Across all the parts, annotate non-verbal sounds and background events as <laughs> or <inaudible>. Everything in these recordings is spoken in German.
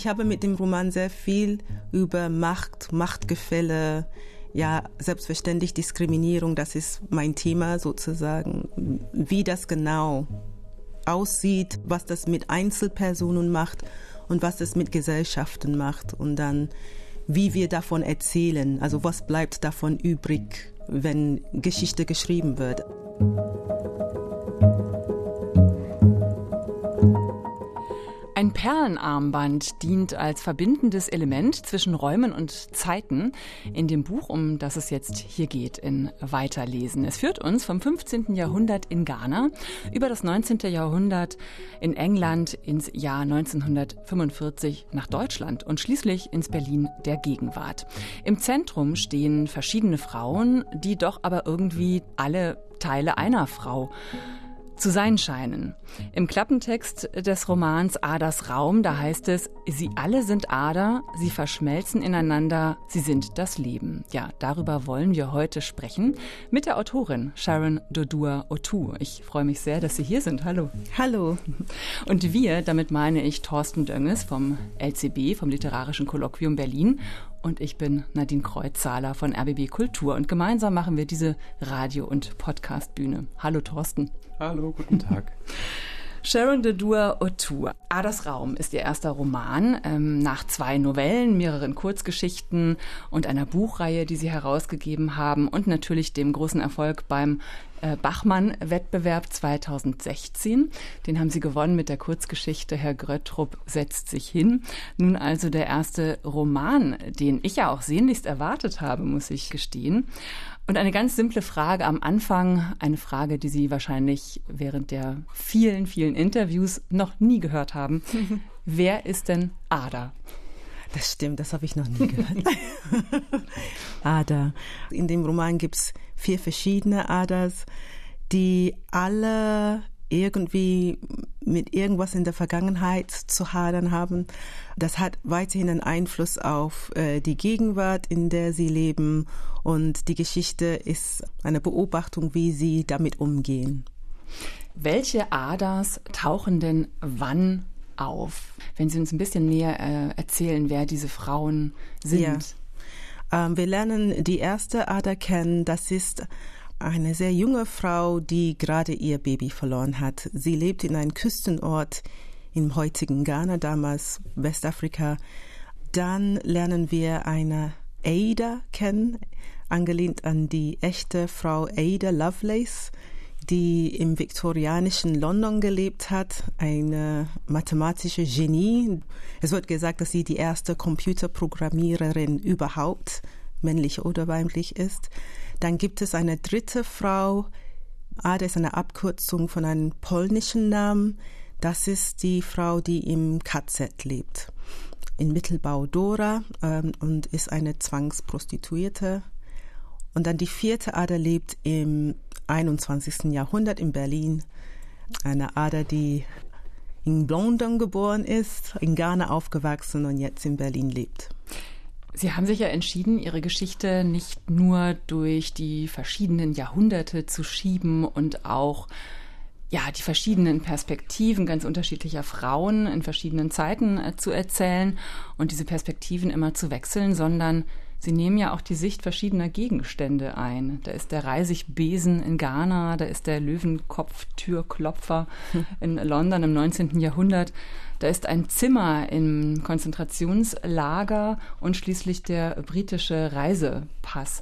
ich habe mit dem Roman sehr viel über Macht, Machtgefälle, ja, selbstverständlich Diskriminierung, das ist mein Thema sozusagen, wie das genau aussieht, was das mit Einzelpersonen macht und was das mit Gesellschaften macht und dann wie wir davon erzählen, also was bleibt davon übrig, wenn Geschichte geschrieben wird. Ein Perlenarmband dient als verbindendes Element zwischen Räumen und Zeiten in dem Buch, um das es jetzt hier geht, in Weiterlesen. Es führt uns vom 15. Jahrhundert in Ghana über das 19. Jahrhundert in England ins Jahr 1945 nach Deutschland und schließlich ins Berlin der Gegenwart. Im Zentrum stehen verschiedene Frauen, die doch aber irgendwie alle Teile einer Frau zu sein scheinen. Im Klappentext des Romans Aders Raum, da heißt es, sie alle sind Ader, sie verschmelzen ineinander, sie sind das Leben. Ja, darüber wollen wir heute sprechen mit der Autorin Sharon Dodua Otu. Ich freue mich sehr, dass Sie hier sind. Hallo. Hallo. Und wir, damit meine ich Thorsten Dönges vom LCB, vom Literarischen Kolloquium Berlin und ich bin Nadine Kreuzzahler von RBB Kultur und gemeinsam machen wir diese Radio- und Podcastbühne. Hallo Thorsten. Hallo, guten Tag. <laughs> Sharon de Dua Autur. Aders Raum ist ihr erster Roman ähm, nach zwei Novellen, mehreren Kurzgeschichten und einer Buchreihe, die sie herausgegeben haben und natürlich dem großen Erfolg beim äh, Bachmann-Wettbewerb 2016. Den haben sie gewonnen mit der Kurzgeschichte Herr Gröttrup setzt sich hin. Nun also der erste Roman, den ich ja auch sehnlichst erwartet habe, muss ich gestehen. Und eine ganz simple Frage am Anfang, eine Frage, die Sie wahrscheinlich während der vielen, vielen Interviews noch nie gehört haben. <laughs> Wer ist denn Ada? Das stimmt, das habe ich noch nie gehört. <laughs> Ada. In dem Roman gibt es vier verschiedene Adas, die alle irgendwie mit irgendwas in der Vergangenheit zu hadern haben. Das hat weiterhin einen Einfluss auf äh, die Gegenwart, in der sie leben. Und die Geschichte ist eine Beobachtung, wie sie damit umgehen. Welche Aders tauchen denn wann auf? Wenn Sie uns ein bisschen näher äh, erzählen, wer diese Frauen sind. Ja. Ähm, wir lernen die erste Ader kennen. Das ist eine sehr junge Frau, die gerade ihr Baby verloren hat. Sie lebt in einem Küstenort im heutigen Ghana, damals Westafrika. Dann lernen wir eine Ada kennen, angelehnt an die echte Frau Ada Lovelace, die im viktorianischen London gelebt hat, eine mathematische Genie. Es wird gesagt, dass sie die erste Computerprogrammiererin überhaupt, männlich oder weiblich ist. Dann gibt es eine dritte Frau, Ada ist eine Abkürzung von einem polnischen Namen. Das ist die Frau, die im KZ lebt, in Mittelbau Dora ähm, und ist eine Zwangsprostituierte. Und dann die vierte Ader lebt im 21. Jahrhundert in Berlin. Eine Ader, die in London geboren ist, in Ghana aufgewachsen und jetzt in Berlin lebt. Sie haben sich ja entschieden, Ihre Geschichte nicht nur durch die verschiedenen Jahrhunderte zu schieben und auch ja, die verschiedenen Perspektiven ganz unterschiedlicher Frauen in verschiedenen Zeiten äh, zu erzählen und diese Perspektiven immer zu wechseln, sondern Sie nehmen ja auch die Sicht verschiedener Gegenstände ein. Da ist der Reisigbesen in Ghana, da ist der Löwenkopftürklopfer in London im 19. Jahrhundert. Da ist ein Zimmer im Konzentrationslager und schließlich der britische Reisepass.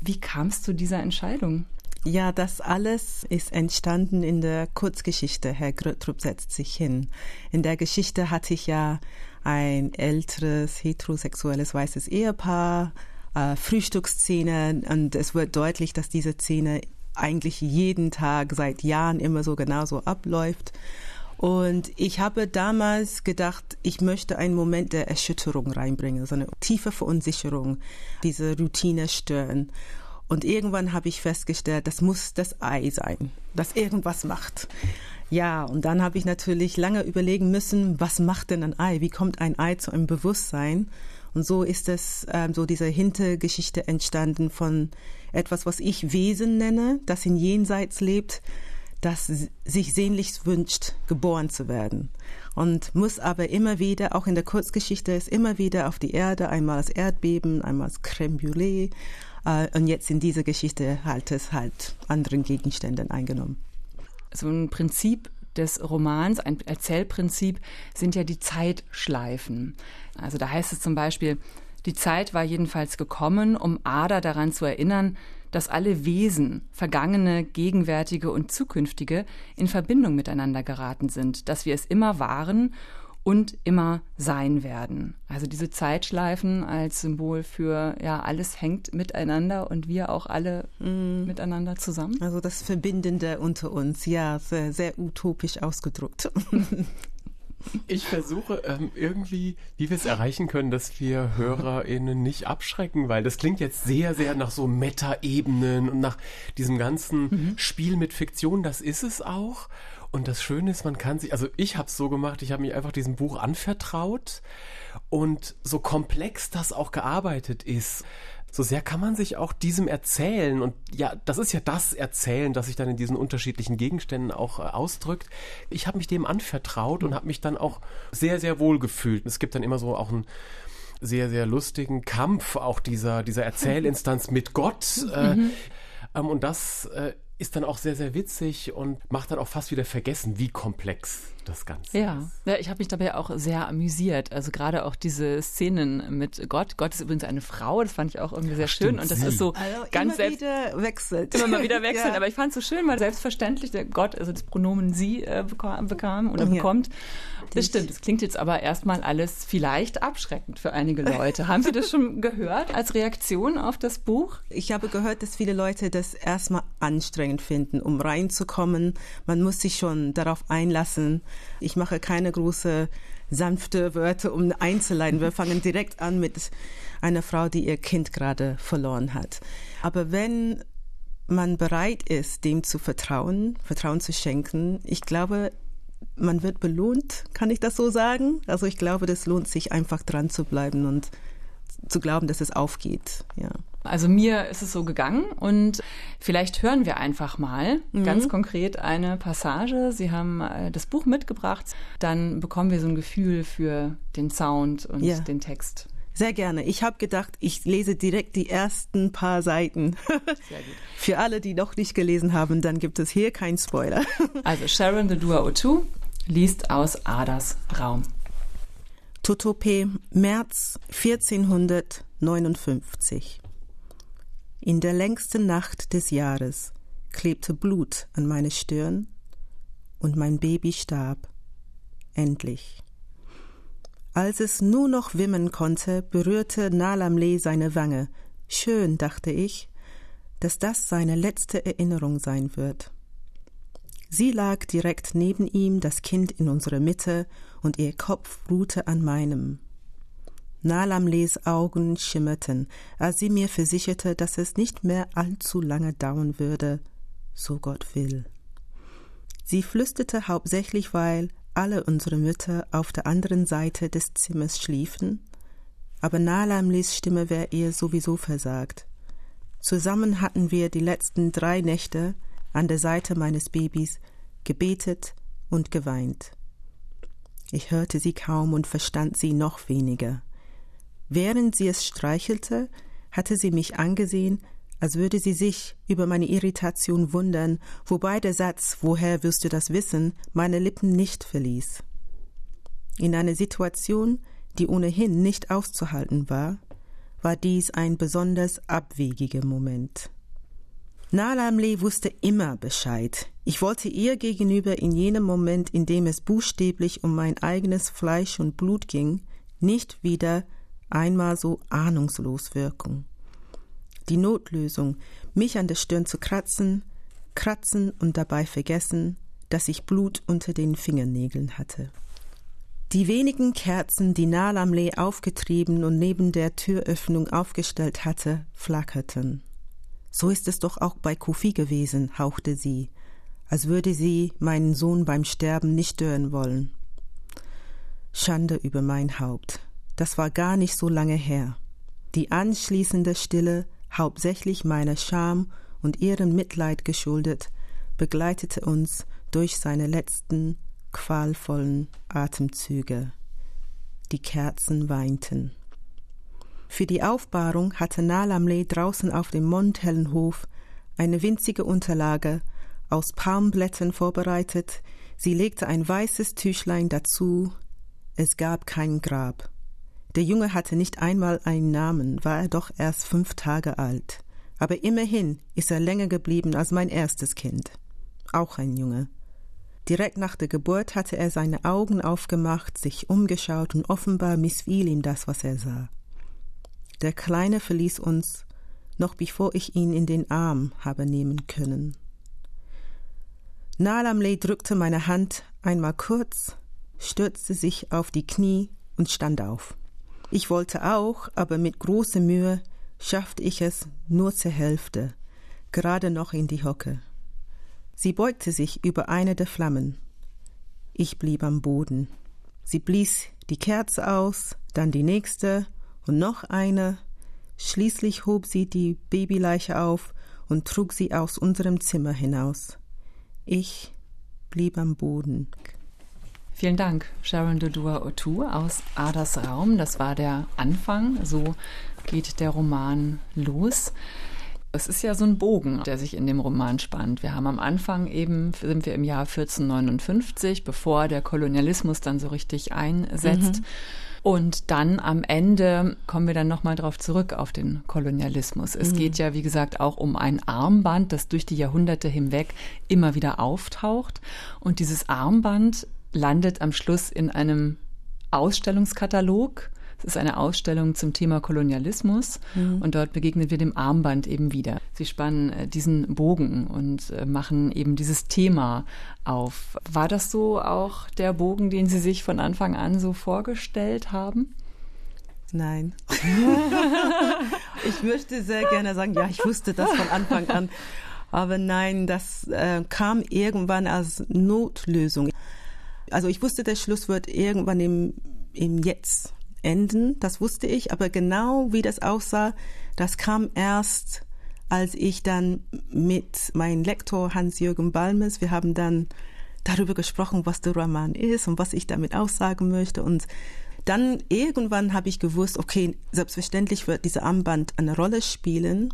Wie kam es zu dieser Entscheidung? Ja, das alles ist entstanden in der Kurzgeschichte. Herr Gröttrup setzt sich hin. In der Geschichte hatte ich ja ein älteres heterosexuelles weißes Ehepaar, äh, Frühstücksszene und es wird deutlich, dass diese Szene eigentlich jeden Tag seit Jahren immer so genauso abläuft. Und ich habe damals gedacht, ich möchte einen Moment der Erschütterung reinbringen, so eine tiefe Verunsicherung, diese Routine stören. Und irgendwann habe ich festgestellt, das muss das Ei sein, das irgendwas macht. Ja, und dann habe ich natürlich lange überlegen müssen, was macht denn ein Ei? Wie kommt ein Ei zu einem Bewusstsein? Und so ist es, ähm, so diese Hintergeschichte entstanden von etwas, was ich Wesen nenne, das in Jenseits lebt, das sich sehnlichst wünscht, geboren zu werden. und muss aber immer wieder, auch in der Kurzgeschichte, ist immer wieder auf die Erde, einmal als Erdbeben, einmal als Crème Brûlée äh, und jetzt in dieser Geschichte halt es halt anderen Gegenständen eingenommen. So ein Prinzip des Romans, ein Erzählprinzip, sind ja die Zeitschleifen. Also da heißt es zum Beispiel, die Zeit war jedenfalls gekommen, um Ada daran zu erinnern, dass alle Wesen, vergangene, gegenwärtige und zukünftige, in Verbindung miteinander geraten sind, dass wir es immer waren und immer sein werden. Also diese Zeitschleifen als Symbol für, ja, alles hängt miteinander und wir auch alle mm. miteinander zusammen. Also das Verbindende unter uns, ja, sehr, sehr utopisch ausgedruckt. <laughs> Ich versuche ähm, irgendwie, wie wir es erreichen können, dass wir HörerInnen nicht abschrecken, weil das klingt jetzt sehr, sehr nach so Meta-Ebenen und nach diesem ganzen mhm. Spiel mit Fiktion. Das ist es auch. Und das Schöne ist, man kann sich, also ich habe es so gemacht, ich habe mich einfach diesem Buch anvertraut und so komplex das auch gearbeitet ist, so sehr kann man sich auch diesem erzählen und ja, das ist ja das Erzählen, das sich dann in diesen unterschiedlichen Gegenständen auch äh, ausdrückt. Ich habe mich dem anvertraut und habe mich dann auch sehr, sehr wohl gefühlt. Es gibt dann immer so auch einen sehr, sehr lustigen Kampf auch dieser, dieser Erzählinstanz <laughs> mit Gott. Äh, mhm. ähm, und das äh, ist dann auch sehr, sehr witzig und macht dann auch fast wieder vergessen, wie komplex das Ganze ja. ist. Ja, ich habe mich dabei auch sehr amüsiert. Also gerade auch diese Szenen mit Gott. Gott ist übrigens eine Frau, das fand ich auch irgendwie sehr Ach, schön. Und das sie. ist so also ganz immer wieder wechselt. Immer mal wieder <laughs> wechseln. ja. Aber ich fand es so schön, weil selbstverständlich der Gott, also das Pronomen sie äh, bekam, bekam, oder ja. bekommt. Das stimmt. Das klingt jetzt aber erstmal alles vielleicht abschreckend für einige Leute. Haben Sie das schon <laughs> gehört als Reaktion auf das Buch? Ich habe gehört, dass viele Leute das erstmal anstrengend finden, um reinzukommen. Man muss sich schon darauf einlassen. Ich mache keine große sanfte Wörter, um einzuleiten. Wir fangen direkt an mit einer Frau, die ihr Kind gerade verloren hat. Aber wenn man bereit ist, dem zu vertrauen, Vertrauen zu schenken, ich glaube, man wird belohnt, kann ich das so sagen? Also ich glaube, das lohnt sich einfach dran zu bleiben und zu glauben, dass es aufgeht. Ja. Also mir ist es so gegangen und vielleicht hören wir einfach mal mhm. ganz konkret eine Passage. Sie haben äh, das Buch mitgebracht, dann bekommen wir so ein Gefühl für den Sound und ja. den Text. Sehr gerne. Ich habe gedacht, ich lese direkt die ersten paar Seiten. <laughs> Sehr gut. Für alle, die noch nicht gelesen haben, dann gibt es hier keinen Spoiler. <laughs> Also Sharon the Dua Otu liest aus Adas Raum. Totope, März 1459. In der längsten Nacht des Jahres klebte Blut an meine Stirn und mein Baby starb. Endlich. Als es nur noch wimmen konnte, berührte Nalamle seine Wange. Schön, dachte ich, dass das seine letzte Erinnerung sein wird. Sie lag direkt neben ihm, das Kind in unserer Mitte, und ihr Kopf ruhte an meinem. Nalamles Augen schimmerten, als sie mir versicherte, dass es nicht mehr allzu lange dauern würde, so Gott will. Sie flüsterte hauptsächlich, weil alle unsere Mütter auf der anderen Seite des Zimmers schliefen, aber Nalamles Stimme wäre ihr sowieso versagt. Zusammen hatten wir die letzten drei Nächte an der Seite meines Babys gebetet und geweint. Ich hörte sie kaum und verstand sie noch weniger. Während sie es streichelte, hatte sie mich angesehen, als würde sie sich über meine Irritation wundern, wobei der Satz Woher wirst du das wissen meine Lippen nicht verließ. In einer Situation, die ohnehin nicht auszuhalten war, war dies ein besonders abwegiger Moment. Nalamle wusste immer Bescheid. Ich wollte ihr gegenüber in jenem Moment, in dem es buchstäblich um mein eigenes Fleisch und Blut ging, nicht wieder einmal so ahnungslos wirken. Die Notlösung, mich an der Stirn zu kratzen, kratzen und dabei vergessen, dass ich Blut unter den Fingernägeln hatte. Die wenigen Kerzen, die Nalamle aufgetrieben und neben der Türöffnung aufgestellt hatte, flackerten. So ist es doch auch bei Kofi gewesen, hauchte sie, als würde sie meinen Sohn beim Sterben nicht stören wollen. Schande über mein Haupt. Das war gar nicht so lange her. Die anschließende Stille, hauptsächlich meiner Scham und ihrem Mitleid geschuldet, begleitete uns durch seine letzten qualvollen Atemzüge. Die Kerzen weinten. Für die Aufbahrung hatte Nalamle draußen auf dem mondhellen Hof eine winzige Unterlage aus Palmblättern vorbereitet. Sie legte ein weißes Tüchlein dazu. Es gab kein Grab. Der Junge hatte nicht einmal einen Namen, war er doch erst fünf Tage alt. Aber immerhin ist er länger geblieben als mein erstes Kind. Auch ein Junge. Direkt nach der Geburt hatte er seine Augen aufgemacht, sich umgeschaut und offenbar missfiel ihm das, was er sah. Der Kleine verließ uns, noch bevor ich ihn in den Arm habe nehmen können. Nalamle drückte meine Hand einmal kurz, stürzte sich auf die Knie und stand auf. Ich wollte auch, aber mit großer Mühe schaffte ich es nur zur Hälfte, gerade noch in die Hocke. Sie beugte sich über eine der Flammen. Ich blieb am Boden. Sie blies die Kerze aus, dann die nächste und noch eine. Schließlich hob sie die Babyleiche auf und trug sie aus unserem Zimmer hinaus. Ich blieb am Boden. Vielen Dank, Sharon Dodua Otu aus Adas Raum. Das war der Anfang. So geht der Roman los. Es ist ja so ein Bogen, der sich in dem Roman spannt. Wir haben am Anfang eben, sind wir im Jahr 1459, bevor der Kolonialismus dann so richtig einsetzt. Mhm. Und dann am Ende kommen wir dann nochmal drauf zurück auf den Kolonialismus. Es mhm. geht ja, wie gesagt, auch um ein Armband, das durch die Jahrhunderte hinweg immer wieder auftaucht. Und dieses Armband landet am Schluss in einem Ausstellungskatalog es ist eine Ausstellung zum Thema Kolonialismus mhm. und dort begegnen wir dem Armband eben wieder. Sie spannen äh, diesen Bogen und äh, machen eben dieses Thema auf. War das so auch der Bogen, den Sie sich von Anfang an so vorgestellt haben? Nein. <laughs> ich möchte sehr gerne sagen, ja, ich wusste das von Anfang an. Aber nein, das äh, kam irgendwann als Notlösung. Also ich wusste, der Schluss wird irgendwann im, im Jetzt enden, das wusste ich, aber genau wie das aussah, das kam erst, als ich dann mit meinem Lektor Hans-Jürgen Balmes, wir haben dann darüber gesprochen, was der Roman ist und was ich damit aussagen möchte. Und dann irgendwann habe ich gewusst, okay, selbstverständlich wird dieser Armband eine Rolle spielen,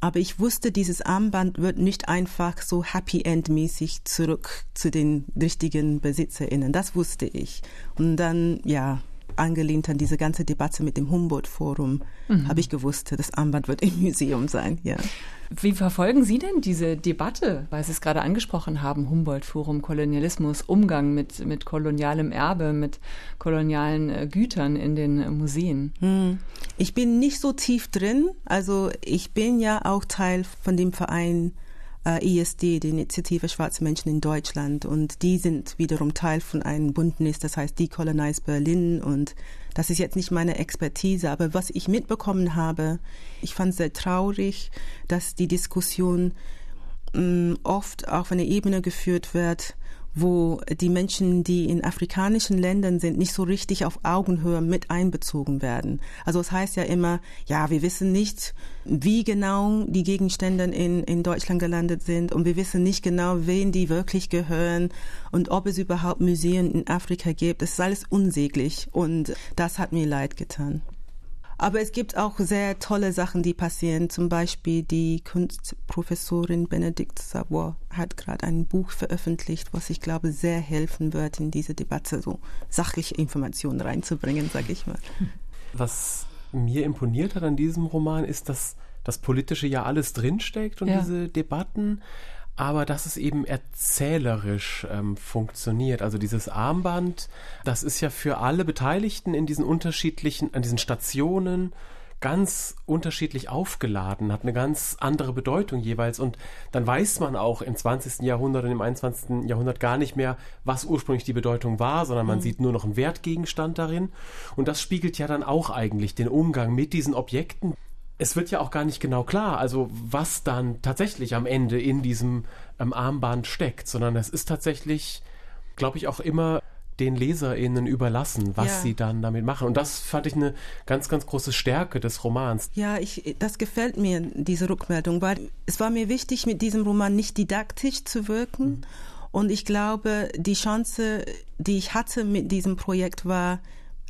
aber ich wusste, dieses Armband wird nicht einfach so Happy End mäßig zurück zu den richtigen BesitzerInnen. Das wusste ich. Und dann, ja, angelehnt an diese ganze Debatte mit dem Humboldt-Forum, mhm. habe ich gewusst, das Armband wird im Museum sein, ja. Wie verfolgen Sie denn diese Debatte, weil Sie es gerade angesprochen haben, Humboldt-Forum, Kolonialismus, Umgang mit, mit kolonialem Erbe, mit kolonialen äh, Gütern in den Museen? Hm. Ich bin nicht so tief drin, also ich bin ja auch Teil von dem Verein äh, ISD, die Initiative Schwarze Menschen in Deutschland. Und die sind wiederum Teil von einem Bündnis, das heißt Decolonize Berlin. Und das ist jetzt nicht meine Expertise, aber was ich mitbekommen habe, ich fand sehr traurig, dass die Diskussion mh, mm, oft auf einer Ebene geführt wird, wo die Menschen, die in afrikanischen Ländern sind, nicht so richtig auf Augenhöhe mit einbezogen werden. Also es heißt ja immer, ja, wir wissen nicht, wie genau die Gegenstände in, in Deutschland gelandet sind und wir wissen nicht genau, wen die wirklich gehören und ob es überhaupt Museen in Afrika gibt. Das ist alles unsäglich und das hat mir leid getan. Aber es gibt auch sehr tolle Sachen, die passieren. Zum Beispiel die Kunstprofessorin Benedikt Savoy hat gerade ein Buch veröffentlicht, was ich glaube sehr helfen wird, in diese Debatte so sachliche Informationen reinzubringen, sage ich mal. Was mir imponiert hat an diesem Roman ist, dass das Politische ja alles drinsteckt und ja. diese Debatten aber dass es eben erzählerisch ähm, funktioniert. Also dieses Armband, das ist ja für alle Beteiligten in diesen unterschiedlichen, an diesen Stationen ganz unterschiedlich aufgeladen, hat eine ganz andere Bedeutung jeweils. Und dann weiß man auch im 20. Jahrhundert und im 21. Jahrhundert gar nicht mehr, was ursprünglich die Bedeutung war, sondern man mhm. sieht nur noch einen Wertgegenstand darin. Und das spiegelt ja dann auch eigentlich den Umgang mit diesen Objekten es wird ja auch gar nicht genau klar, also was dann tatsächlich am Ende in diesem ähm, Armband steckt, sondern es ist tatsächlich, glaube ich, auch immer den LeserInnen überlassen, was ja. sie dann damit machen. Und das fand ich eine ganz, ganz große Stärke des Romans. Ja, ich, das gefällt mir, diese Rückmeldung, weil es war mir wichtig, mit diesem Roman nicht didaktisch zu wirken. Mhm Und ich glaube, die Chance, die ich hatte mit diesem Projekt war,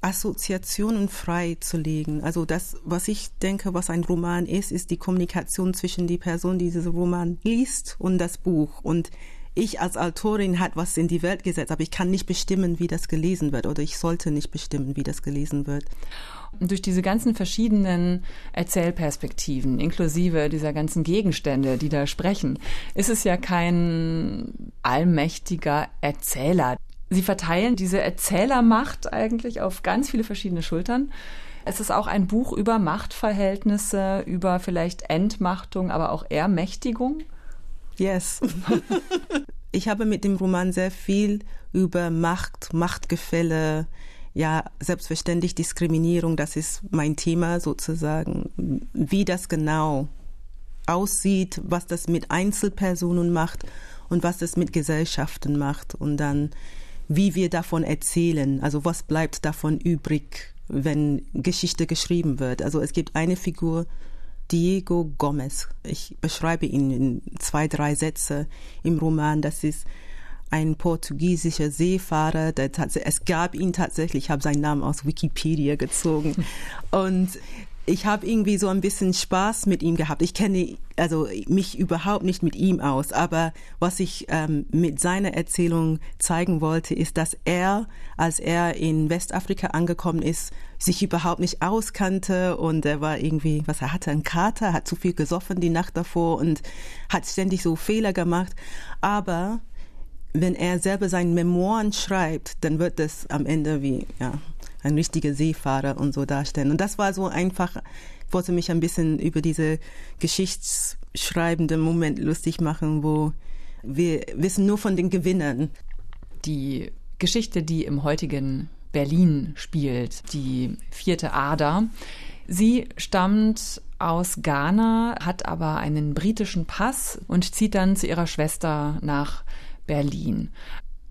Assoziationen frei zu legen. Also das, was ich denke, was ein Roman ist, ist die Kommunikation zwischen die Person, die diesen Roman liest und das Buch. Und ich als Autorin hat was in die Welt gesetzt, aber ich kann nicht bestimmen, wie das gelesen wird oder ich sollte nicht bestimmen, wie das gelesen wird. Und durch diese ganzen verschiedenen Erzählperspektiven, inklusive dieser ganzen Gegenstände, die da sprechen, ist es ja kein allmächtiger Erzähler. Sie verteilen diese Erzählermacht eigentlich auf ganz viele verschiedene Schultern. Es ist auch ein Buch über Machtverhältnisse, über vielleicht Entmachtung, aber auch Ermächtigung. Yes. <laughs> ich habe mit dem Roman sehr viel über Macht, Machtgefälle, ja, selbstverständlich Diskriminierung, das ist mein Thema sozusagen, wie das genau aussieht, was das mit Einzelpersonen macht und was das mit Gesellschaften macht und dann wie wir davon erzählen, also was bleibt davon übrig, wenn Geschichte geschrieben wird. Also es gibt eine Figur, Diego Gomez. Ich beschreibe ihn in zwei, drei Sätze im Roman. Das ist ein portugiesischer Seefahrer. Der es gab ihn tatsächlich, ich habe seinen Namen aus Wikipedia gezogen. <laughs> Und ich habe irgendwie so ein bisschen Spaß mit ihm gehabt. Ich kenne also mich überhaupt nicht mit ihm aus, aber was ich ähm, mit seiner Erzählung zeigen wollte, ist, dass er, als er in Westafrika angekommen ist, sich überhaupt nicht auskannte und er war irgendwie, was er hatte, ein Kater, hat zu viel gesoffen die Nacht davor und hat ständig so Fehler gemacht. Aber wenn er selber seinen Memoiren schreibt, dann wird das am Ende wie, ja, ein richtiger Seefahrer und so darstellen. Und das war so einfach, ich wollte mich ein bisschen über diese geschichtsschreibende Moment lustig machen, wo wir wissen nur von den Gewinnern. Die Geschichte, die im heutigen Berlin spielt, die vierte Ader. Sie stammt aus Ghana, hat aber einen britischen Pass und zieht dann zu ihrer Schwester nach Berlin.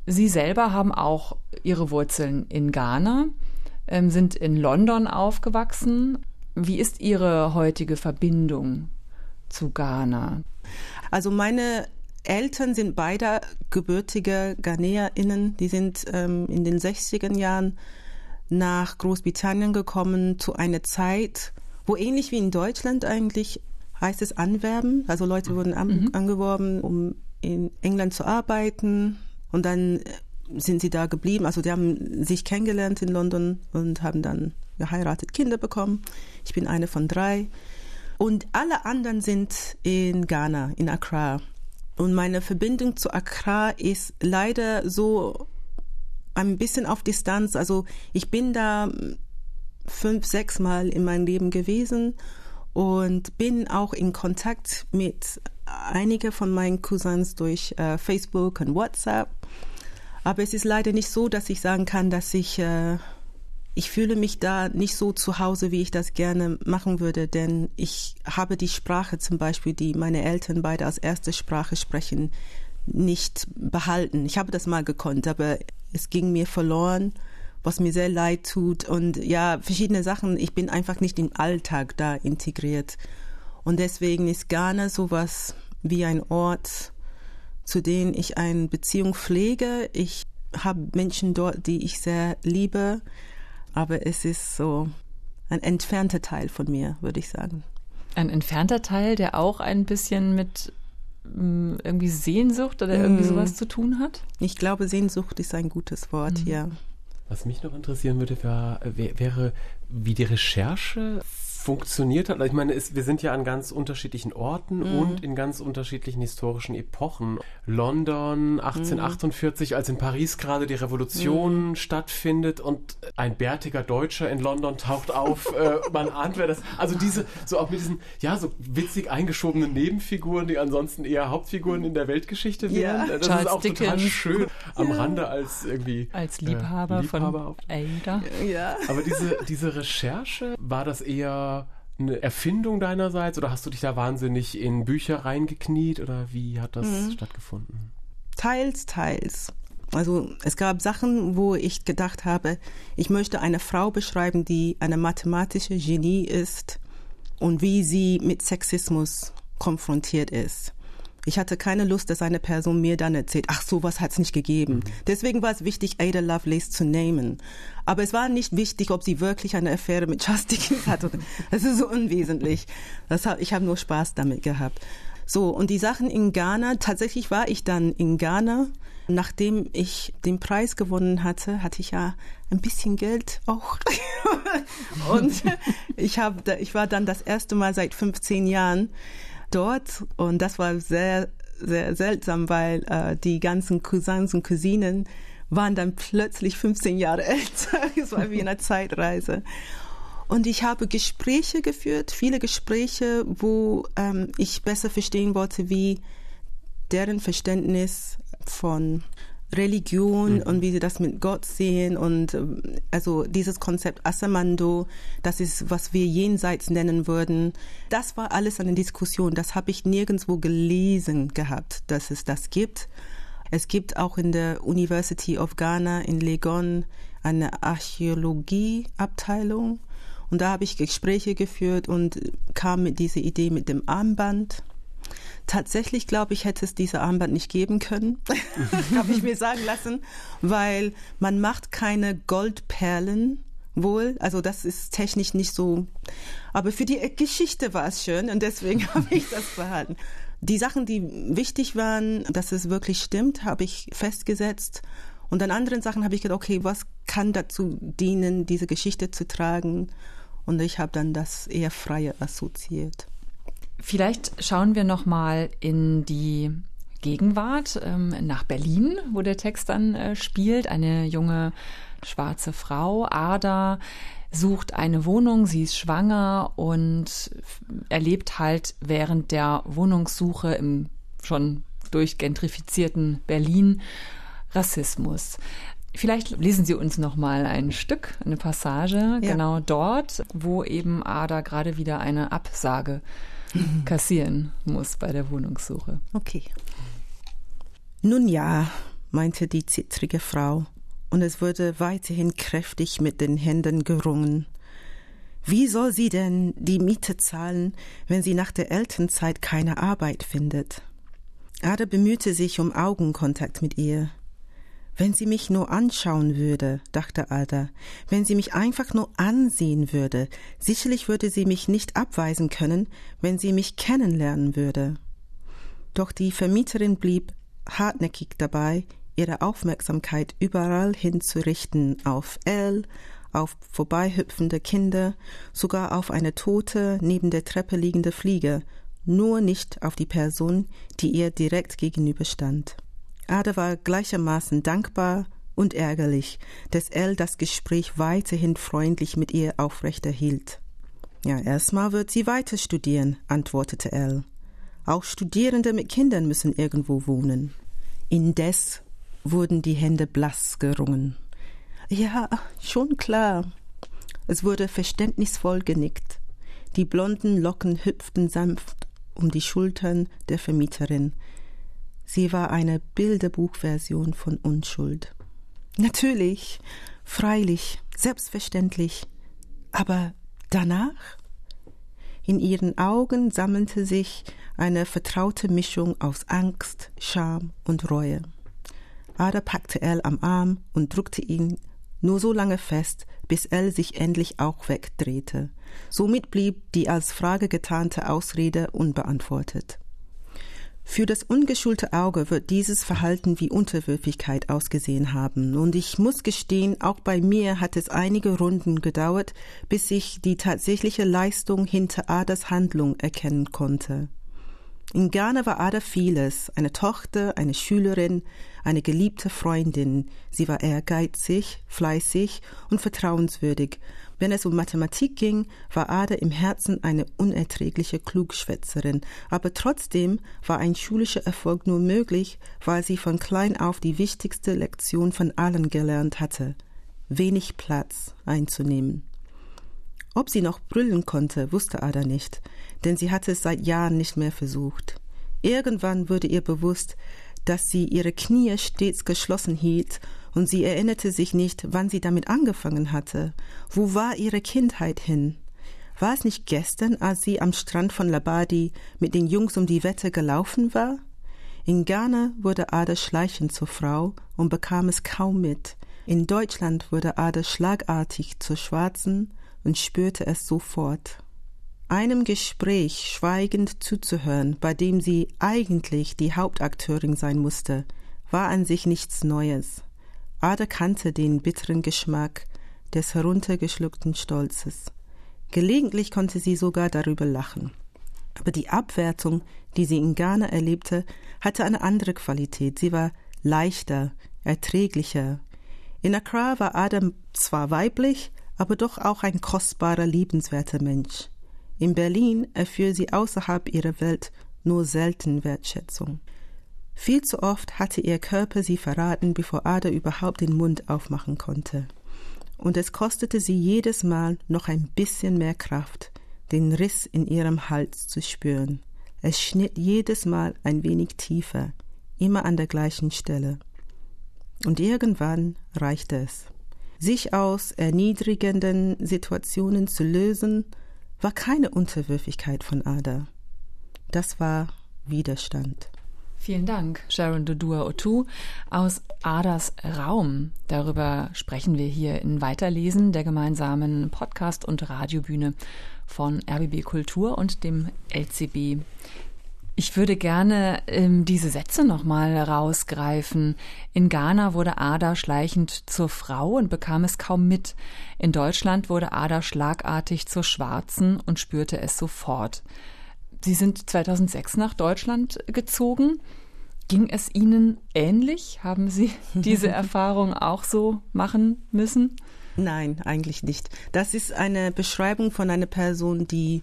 Sie selber haben auch ihre Wurzeln in Ghana ähm, sind in London aufgewachsen. Wie ist Ihre heutige Verbindung zu Ghana? Also meine Eltern sind beide gebürtige GhaneerInnen. Die sind ähm, in den 60er Jahren nach Großbritannien gekommen zu einer Zeit, wo ähnlich wie in Deutschland eigentlich heißt es anwerben. Also Leute wurden an, mhm. angeworben, um in England zu arbeiten. Und dann sind sie da geblieben. Also die haben sich kennengelernt in London und haben dann geheiratet, Kinder bekommen. Ich bin eine von drei. Und alle anderen sind in Ghana, in Accra. Und meine Verbindung zu Accra ist leider so ein bisschen auf Distanz. Also ich bin da fünf, sechs Mal in meinem Leben gewesen und bin auch in Kontakt mit einigen von meinen Cousins durch äh, Facebook und WhatsApp. Aber es ist leider nicht so, dass ich sagen kann, dass ich, äh, ich fühle mich da nicht so zu Hause, wie ich das gerne machen würde, denn ich habe die Sprache zum Beispiel, die meine Eltern beide als erste Sprache sprechen, nicht behalten. Ich habe das mal gekonnt, aber es ging mir verloren, was mir sehr leid tut und ja, verschiedene Sachen. Ich bin einfach nicht im Alltag da integriert. Und deswegen ist Ghana sowas wie ein Ort, zu denen ich eine Beziehung pflege. Ich habe Menschen dort, die ich sehr liebe, aber es ist so ein entfernter Teil von mir, würde ich sagen. Ein entfernter Teil, der auch ein bisschen mit mm, irgendwie Sehnsucht oder irgendwie mm. sowas zu tun hat? Ich glaube, Sehnsucht ist ein gutes Wort, mm. ja. Was mich noch interessieren würde, wär, wäre, wie die Recherche funktioniert hat. Ich meine, es, wir sind ja an ganz unterschiedlichen Orten mhm. und in ganz unterschiedlichen historischen Epochen. London 1848, mhm. als in Paris gerade die Revolution mhm. stattfindet und ein bärtiger Deutscher in London taucht auf. <laughs> äh, man ahnt, wer das. Also diese, so auch mit diesen, ja, so witzig eingeschobenen Nebenfiguren, die ansonsten eher Hauptfiguren in der Weltgeschichte wären. Ja. Das Charles ist auch Dickens. total schön am ja. Rande als irgendwie als Liebhaber, äh, Liebhaber. von Ada. Ja. Aber diese, diese Recherche, war das eher eine Erfindung deinerseits oder hast du dich da wahnsinnig in Bücher reingekniet oder wie hat das mhm. stattgefunden? Teils, teils. Also es gab Sachen, wo ich gedacht habe, ich möchte eine Frau beschreiben, die eine mathematische Genie ist und wie sie mit Sexismus konfrontiert ist. Ich hatte keine Lust, dass eine Person mir dann erzählt, ach, sowas hat es nicht gegeben. Mhm. Deswegen war es wichtig, Ada Lovelace zu nehmen. Aber es war nicht wichtig, ob sie wirklich eine Affäre mit Charles Dickens hatte. Das ist so unwesentlich. Das hab, ich habe nur Spaß damit gehabt. So, und die Sachen in Ghana, tatsächlich war ich dann in Ghana. Nachdem ich den Preis gewonnen hatte, hatte ich ja ein bisschen Geld auch. <laughs> und <laughs> ich, hab, ich war dann das erste Mal seit 15 Jahren dort und das war sehr, sehr seltsam, weil äh, die ganzen Cousins und Cousinen waren dann plötzlich 15 Jahre <laughs> älter. Es war wie eine Zeitreise. Und ich habe Gespräche geführt, viele Gespräche, wo ähm, ich besser verstehen wollte, wie deren Verständnis von Religion mhm. und wie sie das mit Gott sehen und ähm, also dieses Konzept Asamando, das ist, was wir jenseits nennen würden. Das war alles eine Diskussion. Das habe ich nirgendwo gelesen gehabt, dass es das gibt. Es gibt auch in der University of Ghana in Legon eine Archäologieabteilung und da habe ich Gespräche geführt und kam mit dieser Idee mit dem Armband. Tatsächlich glaube ich, hätte es diese Armband nicht geben können, <laughs> habe ich mir sagen lassen, weil man macht keine Goldperlen wohl. Also das ist technisch nicht so. Aber für die Geschichte war es schön und deswegen <laughs> habe ich das behalten. Die Sachen, die wichtig waren, dass es wirklich stimmt, habe ich festgesetzt. Und an anderen Sachen habe ich gedacht, okay, was kann dazu dienen, diese Geschichte zu tragen? Und ich habe dann das eher freie assoziiert. Vielleicht schauen wir noch mal in die Gegenwart ähm, nach Berlin, wo der Text dann äh, spielt. Eine junge schwarze Frau, Ada, sucht eine Wohnung, sie ist schwanger und erlebt halt während der Wohnungssuche im schon durchgentrifizierten Berlin Rassismus. Vielleicht lesen Sie uns noch mal ein Stück, eine Passage, ja. genau dort, wo eben Ada gerade wieder eine Absage <laughs> kassieren muss bei der Wohnungssuche. Okay. Nun ja, meinte die zittrige Frau, und es wurde weiterhin kräftig mit den Händen gerungen. Wie soll sie denn die Miete zahlen, wenn sie nach der Elternzeit keine Arbeit findet? Ada bemühte sich um Augenkontakt mit ihr. Wenn sie mich nur anschauen würde, dachte Ada, wenn sie mich einfach nur ansehen würde, sicherlich würde sie mich nicht abweisen können, wenn sie mich kennenlernen würde. Doch die Vermieterin blieb hartnäckig dabei, ihre Aufmerksamkeit überall hinzurichten, auf Elle, auf vorbeihüpfende Kinder, sogar auf eine tote, neben der Treppe liegende Fliege, nur nicht auf die Person, die ihr direkt gegenüberstand. Ada war gleichermaßen dankbar und ärgerlich, dass Elle das Gespräch weiterhin freundlich mit ihr aufrechterhielt. Ja, erstmal wird sie weiter studieren, antwortete Elle. Auch Studierende mit Kindern müssen irgendwo wohnen. Indes wurden die Hände blass gerungen. Ja, schon klar. Es wurde verständnisvoll genickt. Die blonden Locken hüpften sanft um die Schultern der Vermieterin, Sie war eine Bilderbuchversion von Unschuld. Natürlich, freilich, selbstverständlich. Aber danach? In ihren Augen sammelte sich eine vertraute Mischung aus Angst, Scham und Reue. Ada packte Elle am Arm und drückte ihn nur so lange fest, bis Elle sich endlich auch wegdrehte. Somit blieb die als Frage getarnte Ausrede unbeantwortet. Für das ungeschulte Auge wird dieses Verhalten wie Unterwürfigkeit ausgesehen haben, und ich muss gestehen, auch bei mir hat es einige Runden gedauert, bis ich die tatsächliche Leistung hinter Adas Handlung erkennen konnte. In Ghana war Ada vieles, eine Tochter, eine Schülerin, eine geliebte Freundin. Sie war ehrgeizig, fleißig und vertrauenswürdig, wenn es um Mathematik ging, war Ada im Herzen eine unerträgliche Klugschwätzerin, aber trotzdem war ein schulischer Erfolg nur möglich, weil sie von klein auf die wichtigste Lektion von allen gelernt hatte wenig Platz einzunehmen. Ob sie noch brüllen konnte, wusste Ada nicht, denn sie hatte es seit Jahren nicht mehr versucht. Irgendwann wurde ihr bewusst, dass sie ihre Knie stets geschlossen hielt und sie erinnerte sich nicht, wann sie damit angefangen hatte. Wo war ihre Kindheit hin? War es nicht gestern, als sie am Strand von Labadi mit den Jungs um die Wette gelaufen war? In Ghana wurde Ada schleichend zur Frau und bekam es kaum mit. In Deutschland wurde Ada schlagartig zur Schwarzen und spürte es sofort. Einem Gespräch schweigend zuzuhören, bei dem sie eigentlich die Hauptakteurin sein musste, war an sich nichts Neues. Ada kannte den bitteren Geschmack des heruntergeschluckten Stolzes. Gelegentlich konnte sie sogar darüber lachen. Aber die Abwertung, die sie in Ghana erlebte, hatte eine andere Qualität. Sie war leichter, erträglicher. In Accra war Adam zwar weiblich, aber doch auch ein kostbarer, liebenswerter Mensch. In Berlin erfuhr sie außerhalb ihrer Welt nur selten Wertschätzung. Viel zu oft hatte ihr Körper sie verraten, bevor Ada überhaupt den Mund aufmachen konnte. Und es kostete sie jedes Mal noch ein bisschen mehr Kraft, den Riss in ihrem Hals zu spüren. Es schnitt jedes Mal ein wenig tiefer, immer an der gleichen Stelle. Und irgendwann reichte es. Sich aus erniedrigenden Situationen zu lösen, war keine Unterwürfigkeit von Ada. Das war Widerstand. Vielen Dank, Sharon Dodua Otu aus Adas Raum. Darüber sprechen wir hier in Weiterlesen der gemeinsamen Podcast- und Radiobühne von RBB Kultur und dem LCB. Ich würde gerne ähm, diese Sätze nochmal rausgreifen. In Ghana wurde Ada schleichend zur Frau und bekam es kaum mit. In Deutschland wurde Ada schlagartig zur Schwarzen und spürte es sofort. Sie sind 2006 nach Deutschland gezogen. Ging es Ihnen ähnlich? Haben Sie <laughs> diese Erfahrung auch so machen müssen? Nein, eigentlich nicht. Das ist eine Beschreibung von einer Person, die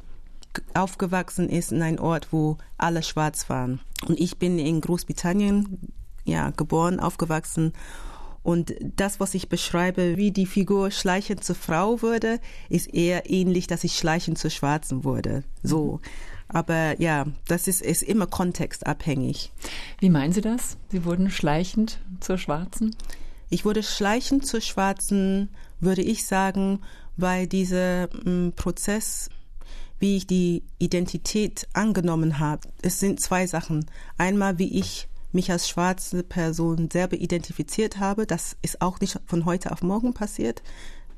aufgewachsen ist in einem Ort, wo alle schwarz waren. Und ich bin in Großbritannien ja, geboren, aufgewachsen. Und das, was ich beschreibe, wie die Figur schleichend zur Frau wurde, ist eher ähnlich, dass ich schleichend zur Schwarzen wurde. So. Aber ja, das ist, ist immer kontextabhängig. Wie meinen Sie das? Sie wurden schleichend zur Schwarzen? Ich wurde schleichend zur Schwarzen, würde ich sagen, weil dieser mm, Prozess wie ich die Identität angenommen habe. Es sind zwei Sachen. Einmal, wie ich mich als schwarze Person selber identifiziert habe. Das ist auch nicht von heute auf morgen passiert.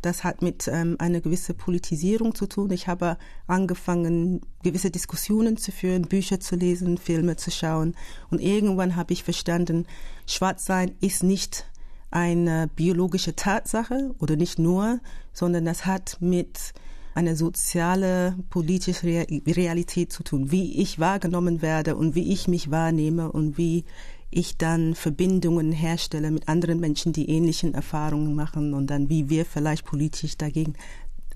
Das hat mit ähm, einer gewissen Politisierung zu tun. Ich habe angefangen, gewisse Diskussionen zu führen, Bücher zu lesen, Filme zu schauen. Und irgendwann habe ich verstanden, Schwarzsein ist nicht eine biologische Tatsache oder nicht nur, sondern das hat mit eine soziale, politische Realität zu tun, wie ich wahrgenommen werde und wie ich mich wahrnehme und wie ich dann Verbindungen herstelle mit anderen Menschen, die ähnlichen Erfahrungen machen und dann wie wir vielleicht politisch dagegen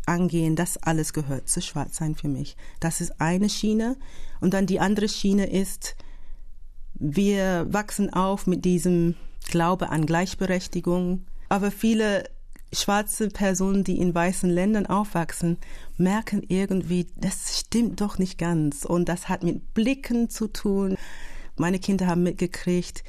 angehen, das alles gehört zu Schwarzsein für mich. Das ist eine Schiene. Und dann die andere Schiene ist, wir wachsen auf mit diesem Glaube an Gleichberechtigung. Aber viele schwarze Personen, die in weißen Ländern aufwachsen, merken irgendwie, das stimmt doch nicht ganz. Und das hat mit Blicken zu tun. Meine Kinder haben mitgekriegt,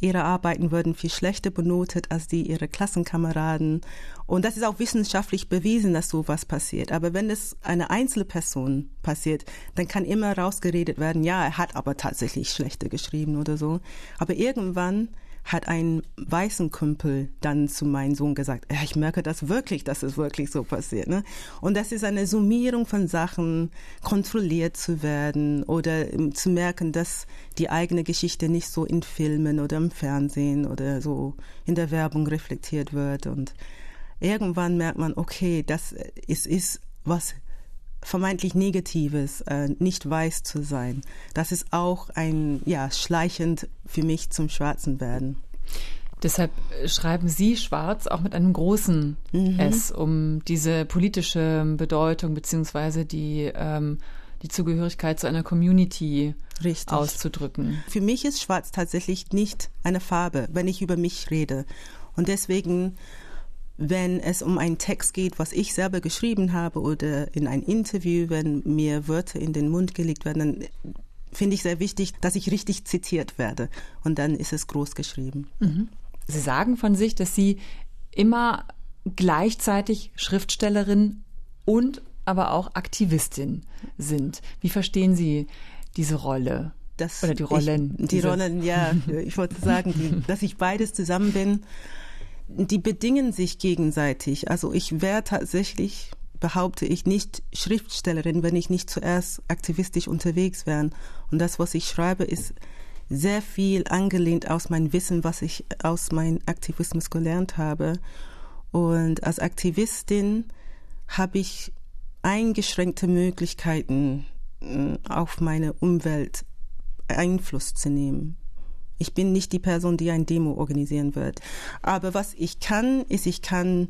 ihre Arbeiten würden viel schlechter benotet als die ihrer Klassenkameraden. Und das ist auch wissenschaftlich bewiesen, dass sowas passiert. Aber wenn es eine einzelne Person passiert, dann kann immer rausgeredet werden, ja, er hat aber tatsächlich schlechter geschrieben oder so. Aber irgendwann hat ein weißen Kumpel dann zu meinem Sohn gesagt, ich merke das wirklich, dass es wirklich so passiert. Ne? Und das ist eine Summierung von Sachen, kontrolliert zu werden oder ähm, zu merken, dass die eigene Geschichte nicht so in Filmen oder im Fernsehen oder so in der Werbung reflektiert wird. Und irgendwann merkt man, okay, das ist, ist was vermeintlich Negatives, äh, nicht weiß zu sein. Das ist auch ein, ja, schleichend für mich zum Schwarzen werden. Deshalb schreiben Sie schwarz auch mit einem großen mhm. S, um diese politische Bedeutung beziehungsweise die, ähm, die Zugehörigkeit zu einer Community Richtig. auszudrücken. Für mich ist schwarz tatsächlich nicht eine Farbe, wenn ich über mich rede. Und deswegen wenn es um einen Text geht, was ich selber geschrieben habe oder in ein Interview, wenn mir Wörter in den Mund gelegt werden, dann finde ich sehr wichtig, dass ich richtig zitiert werde. Und dann ist es groß geschrieben. Mhm. Sie sagen von sich, dass Sie immer gleichzeitig Schriftstellerin und aber auch Aktivistin sind. Wie verstehen Sie diese Rolle? dass Oder die Rollen. Ich, die Rollen, ja, <laughs> ich wollte sagen, die, dass ich beides zusammen bin. Die bedingen sich gegenseitig. Also ich wäre tatsächlich, behaupte ich, nicht Schriftstellerin, wenn ich nicht zuerst aktivistisch unterwegs wäre. Und das, was ich schreibe, ist sehr viel angelehnt aus meinem Wissen, was ich aus meinem Aktivismus gelernt habe. Und als Aktivistin habe ich eingeschränkte Möglichkeiten, äh, auf meine Umwelt Einfluss zu nehmen. Ich bin nicht die Person, die ein Demo organisieren wird. Aber was ich kann, ist, ich kann,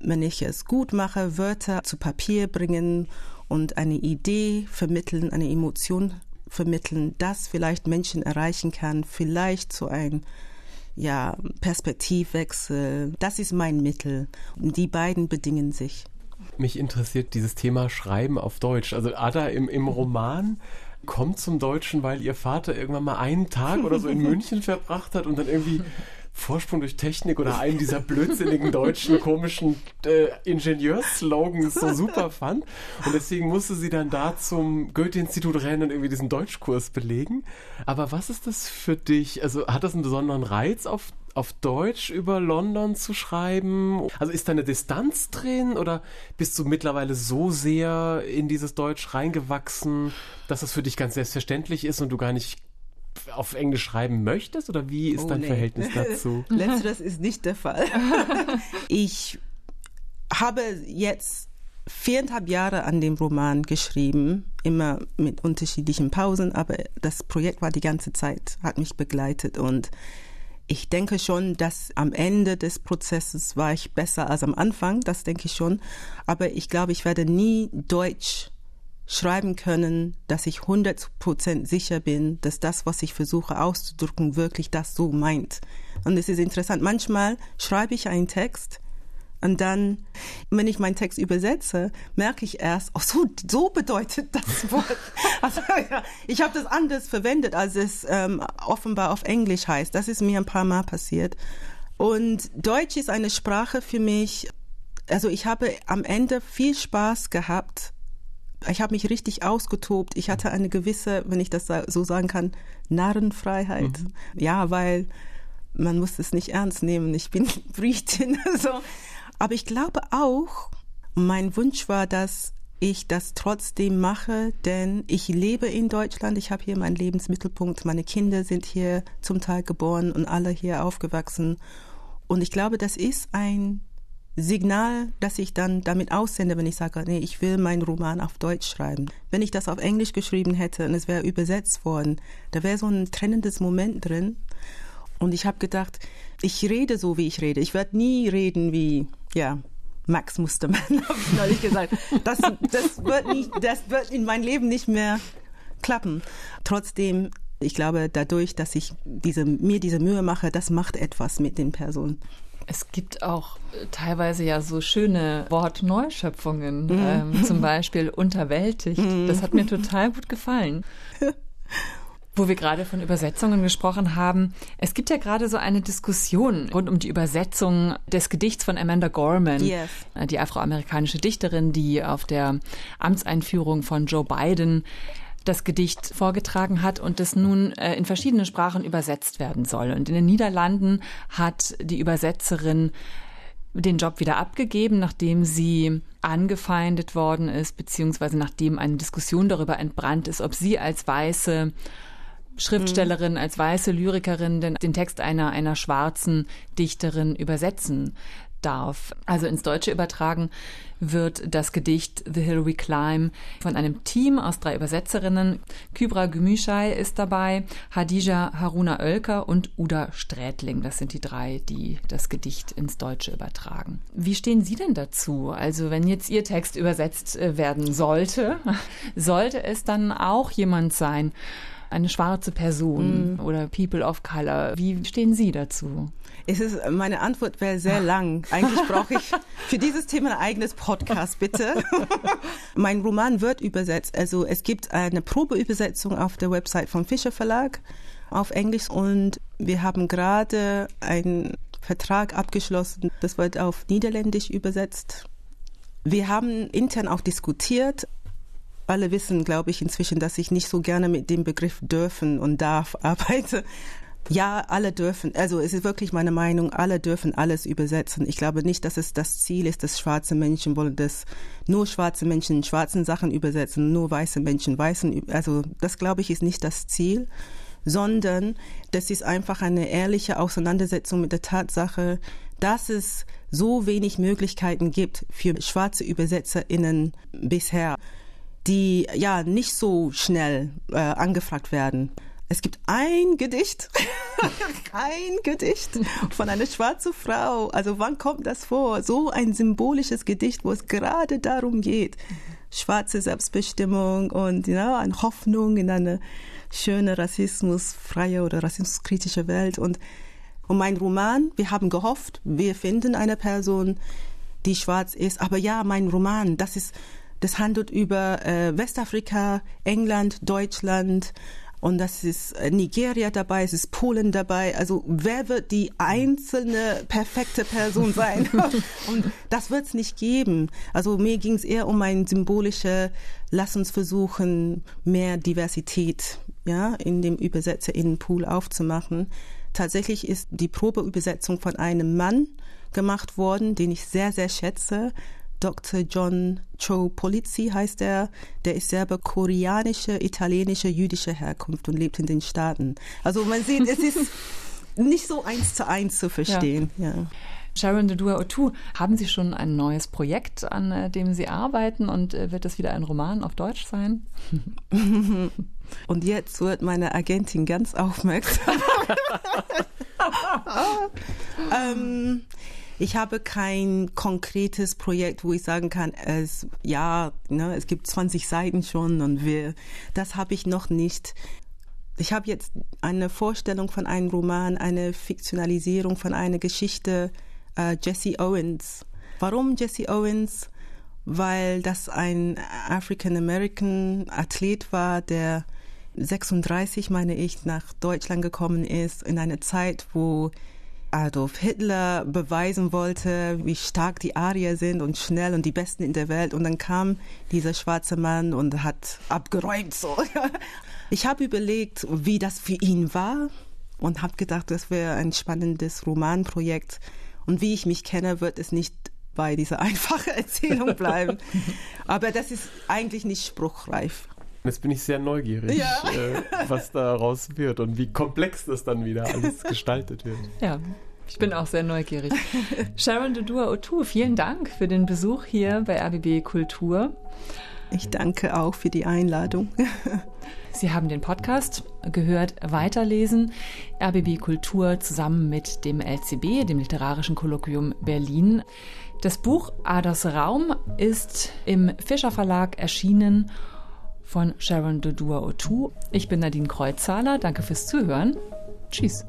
wenn ich es gut mache, Wörter zu Papier bringen und eine Idee vermitteln, eine Emotion vermitteln, das vielleicht Menschen erreichen kann, vielleicht so ein ja, Perspektivwechsel. Das ist mein Mittel. Und die beiden bedingen sich. Mich interessiert dieses Thema Schreiben auf Deutsch. Also Ada im, im Roman kommt zum Deutschen, weil ihr Vater irgendwann mal einen Tag oder so in München verbracht hat und dann irgendwie Vorsprung durch Technik oder einen dieser blödsinnigen deutschen komischen äh, Ingenieurslogans so super fand. Und deswegen musste sie dann da zum Goethe-Institut rennen und irgendwie diesen Deutschkurs belegen. Aber was ist das für dich? Also hat das einen besonderen Reiz auf auf Deutsch über London zu schreiben? Also ist da eine Distanz drin oder bist du mittlerweile so sehr in dieses Deutsch reingewachsen, dass es für dich ganz selbstverständlich ist und du gar nicht auf Englisch schreiben möchtest oder wie ist oh, dein nee. Verhältnis dazu? <laughs> Letzteres ist nicht der Fall. <laughs> ich habe jetzt viereinhalb Jahre an dem Roman geschrieben, immer mit unterschiedlichen Pausen, aber das Projekt war die ganze Zeit, hat mich begleitet und ich denke schon, dass am Ende des Prozesses war ich besser als am Anfang, das denke ich schon. Aber ich glaube, ich werde nie Deutsch schreiben können, dass ich 100% sicher bin, dass das, was ich versuche auszudrücken, wirklich das so meint. Und es ist interessant, manchmal schreibe ich einen Text und dann, wenn ich meinen Text übersetze, merke ich erst, oh, so, so bedeutet das <laughs> Wort. Also, ja, ich habe das anders verwendet, als es ähm, offenbar auf Englisch heißt. Das ist mir ein paar Mal passiert. Und Deutsch ist eine Sprache für mich, also ich habe am Ende viel Spaß gehabt. Ich habe mich richtig ausgetobt. Ich hatte eine gewisse, wenn ich das so sagen kann, Narrenfreiheit. Mhm. Ja, weil man muss es nicht ernst nehmen. Ich bin <laughs> Britin. <laughs> So. Aber ich glaube auch, mein Wunsch war, dass ich das trotzdem mache, denn ich lebe in Deutschland, ich habe hier meinen Lebensmittelpunkt, meine Kinder sind hier zum Teil geboren und alle hier aufgewachsen. Und ich glaube, das ist ein Signal, das ich dann damit aussende, wenn ich sage, nee, ich will meinen Roman auf Deutsch schreiben. Wenn ich das auf Englisch geschrieben hätte und es wäre übersetzt worden, da wäre so ein trennendes Moment drin. Und ich habe gedacht, ich rede so, wie ich rede. Ich werde nie reden wie, ja, Max Mustermann, <laughs> habe ich neulich gesagt. Das, das, wird nicht, das wird in mein Leben nicht mehr klappen. Trotzdem, ich glaube, dadurch, dass ich diese, mir diese Mühe mache, das macht etwas mit den Personen. Es gibt auch äh, teilweise ja so schöne Wortneuschöpfungen, mhm. ähm, zum Beispiel unterwältigt. Mhm. Das hat mir total gut gefallen. <laughs> Wo wir gerade von Übersetzungen gesprochen haben, es gibt ja gerade so eine Diskussion rund um die Übersetzung des Gedichts von Amanda Gorman, yes. Äh, die afroamerikanische Dichterin, die auf der Amtseinführung von Joe Biden das Gedicht vorgetragen hat und das nun äh, in verschiedene Sprachen übersetzt werden soll. Und in den Niederlanden hat die Übersetzerin den Job wieder abgegeben, nachdem sie angefeindet worden ist, beziehungsweise nachdem eine Diskussion darüber entbrannt ist, ob sie als weiße Schriftstellerin, als weiße Lyrikerin den, den Text einer, einer schwarzen Dichterin übersetzen darf. Also ins Deutsche übertragen wird das Gedicht The Hill We Climb von einem Team aus drei Übersetzerinnen. Kybra Gümüşay ist dabei, Hadija Haruna Oelker und Uda Strätling. Das sind die drei, die das Gedicht ins Deutsche übertragen. Wie stehen Sie denn dazu? Also wenn jetzt Ihr Text übersetzt äh, werden sollte, <laughs> sollte es dann auch jemand sein, eine schwarze Person mm. oder People of Color. Wie stehen Sie dazu? Es ist, meine Antwort wäre sehr lang. Eigentlich brauche ich für dieses Thema ein eigenes Podcast, bitte. <laughs> mein Roman wird übersetzt. Also es gibt eine Probeübersetzung auf der Website vom Fischer Verlag auf Englisch und wir haben gerade einen Vertrag abgeschlossen. Das wird auf Niederländisch übersetzt. Wir haben intern auch diskutiert, alle wissen, glaube ich, inzwischen, dass ich nicht so gerne mit dem Begriff dürfen und darf <laughs> arbeite. Ja, alle dürfen, also es ist wirklich meine Meinung, alle dürfen alles übersetzen. Ich glaube nicht, dass es das Ziel ist, dass schwarze Menschen wollen, dass nur schwarze Menschen schwarzen Sachen übersetzen, nur weiße Menschen weißen, also das glaube ich ist nicht das Ziel, sondern das ist einfach eine ehrliche Auseinandersetzung mit der Tatsache, dass es so wenig Möglichkeiten gibt für schwarze ÜbersetzerInnen bisher, die ja nicht so schnell äh, angefragt werden. Es gibt ein Gedicht, <laughs> ein Gedicht von einer schwarzen Frau. Also wann kommt das vor? So ein symbolisches Gedicht, wo es gerade darum geht, schwarze Selbstbestimmung und ja, eine Hoffnung in eine schöne rassismusfreie oder rassismuskritische Welt. Und, und mein Roman, wir haben gehofft, wir finden eine Person, die schwarz ist. Aber ja, mein Roman, das ist, das handelt über äh, Westafrika, England, Deutschland, und das ist äh, Nigeria dabei, es ist Polen dabei. Also wer wird die einzelne perfekte Person sein? <laughs> und das wird es nicht geben. Also mir ging es eher um ein symbolische, lass uns versuchen, mehr Diversität ja, in dem Übersetzerinnenpool aufzumachen. Tatsächlich ist die Probeübersetzung von einem Mann gemacht worden, den ich sehr, sehr schätze. Dr. John Cho Polizzi heißt er. Der ist selber koreanische, italienische, jüdische Herkunft und lebt in den Staaten. Also man sieht, es ist <laughs> nicht so eins zu eins zu verstehen. Ja. ja. Sharon Dedua Otu, haben Sie schon ein neues Projekt, an äh, dem Sie arbeiten und äh, wird es wieder ein Roman auf Deutsch sein? <laughs> und jetzt wird meine Agentin ganz aufmerksam. <laughs> ähm, ich habe kein konkretes Projekt, wo ich sagen kann, es, ja, ne, es gibt 20 Seiten schon und wir, das habe ich noch nicht. Ich habe jetzt eine Vorstellung von einem Roman, eine Fiktionalisierung von einer Geschichte, äh, Jesse Owens. Warum Jesse Owens? Weil das ein African American Athlet war, der 36, meine ich, nach Deutschland gekommen ist, in einer Zeit, wo Adolf Hitler beweisen wollte, wie stark die Arier sind und schnell und die Besten in der Welt. Und dann kam dieser schwarze Mann und hat abgeräumt. So. <laughs> Ich habe überlegt, wie das für ihn war und habe gedacht, das wäre ein spannendes Romanprojekt. Und wie ich mich kenne, wird es nicht bei dieser <laughs> einfachen Erzählung bleiben. <laughs> Aber das ist eigentlich nicht spruchreif. Jetzt bin ich sehr neugierig, ja. äh, was daraus wird und wie komplex das dann wieder alles gestaltet wird. Ja, ich bin auch sehr neugierig. <laughs> Sharon Dudua Otu, vielen Dank für den Besuch hier bei RBB Kultur. Ich danke auch für die Einladung. <laughs> Sie haben den Podcast gehört, weiterlesen. RBB Kultur zusammen mit dem LCB, dem Literarischen Kolloquium Berlin. Das Buch Aders Raum ist im Fischer Verlag erschienen von Sharon Dodua O'Toole. Ich bin Nadine Kreuzzahler. Danke fürs Zuhören. Tschüss.